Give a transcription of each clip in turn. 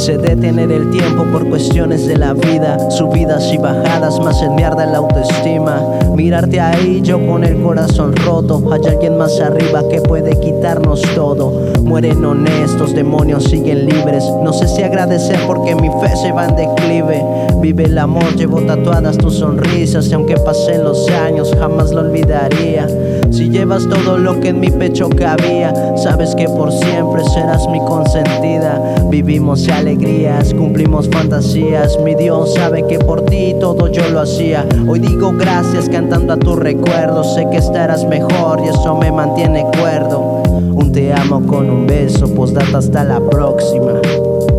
Quise detener el tiempo por cuestiones de la vida, subidas y bajadas, más en mierda la autoestima. Mirarte ahí, yo con el corazón roto. Hay alguien más arriba que puede quitarnos todo. Mueren honestos, demonios siguen libres. No sé si agradecer porque mi fe se va en declive. Vive el amor, llevo tatuadas tus sonrisas. Y aunque pasen los años, jamás lo olvidaría. Si llevas todo lo que en mi pecho cabía, sabes que por siempre serás mi consentida. Vivimos cumplimos fantasías. Mi Dios sabe que por ti todo yo lo hacía. Hoy digo gracias cantando a tu recuerdo. Sé que estarás mejor y eso me mantiene cuerdo. Un te amo con un beso, postdata hasta la próxima.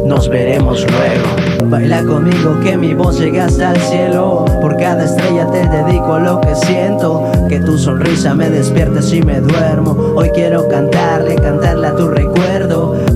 Nos veremos luego. Baila conmigo que mi voz llega hasta el cielo. Por cada estrella te dedico lo que siento. Que tu sonrisa me despierte si me duermo. Hoy quiero cantarle, cantarle a tu recuerdo.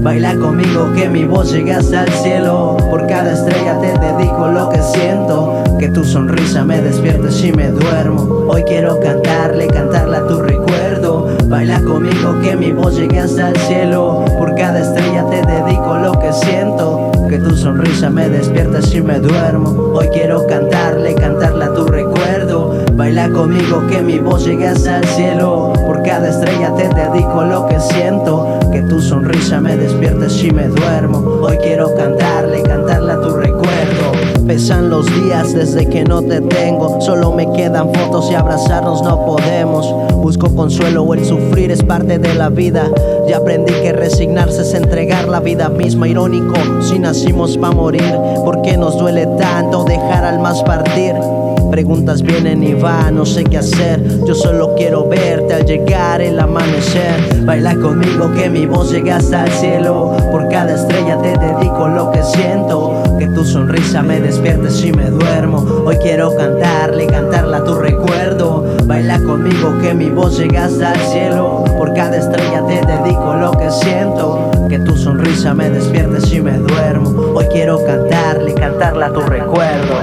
Baila conmigo que mi voz llega hasta el cielo. Por cada estrella te dedico lo que siento. Que tu sonrisa me despierte si me duermo. Hoy quiero cantarle, cantarle a tu recuerdo. Baila conmigo que mi voz llegue hasta el cielo. Por cada estrella te dedico lo que siento. Que tu sonrisa me despierte si me duermo. Hoy quiero cantarle, cantarle a tu recuerdo. Baila conmigo que mi voz llegue hasta el cielo. Por cada estrella te dedico lo que siento. Tu sonrisa me despierte si me duermo. Hoy quiero cantarle, cantarle a tu recuerdo. Pesan los días desde que no te tengo. Solo me quedan fotos y abrazarnos no podemos. Busco consuelo o el sufrir es parte de la vida. Ya aprendí que resignarse es entregar la vida misma. Irónico, si nacimos pa' morir, ¿por qué nos duele tanto dejar al más partir? Preguntas vienen y van, no sé qué hacer. Yo solo quiero verte al llegar el amanecer. Baila conmigo que mi voz llega hasta el cielo. Por cada estrella te dedico lo que siento. Que tu sonrisa me despierte si me duermo. Hoy quiero cantarle, cantarle a tu recuerdo. Baila conmigo que mi voz llega hasta el cielo. Por cada estrella te dedico lo que siento. Que tu sonrisa me despierte si me duermo. Hoy quiero cantarle, cantarle a tu recuerdo.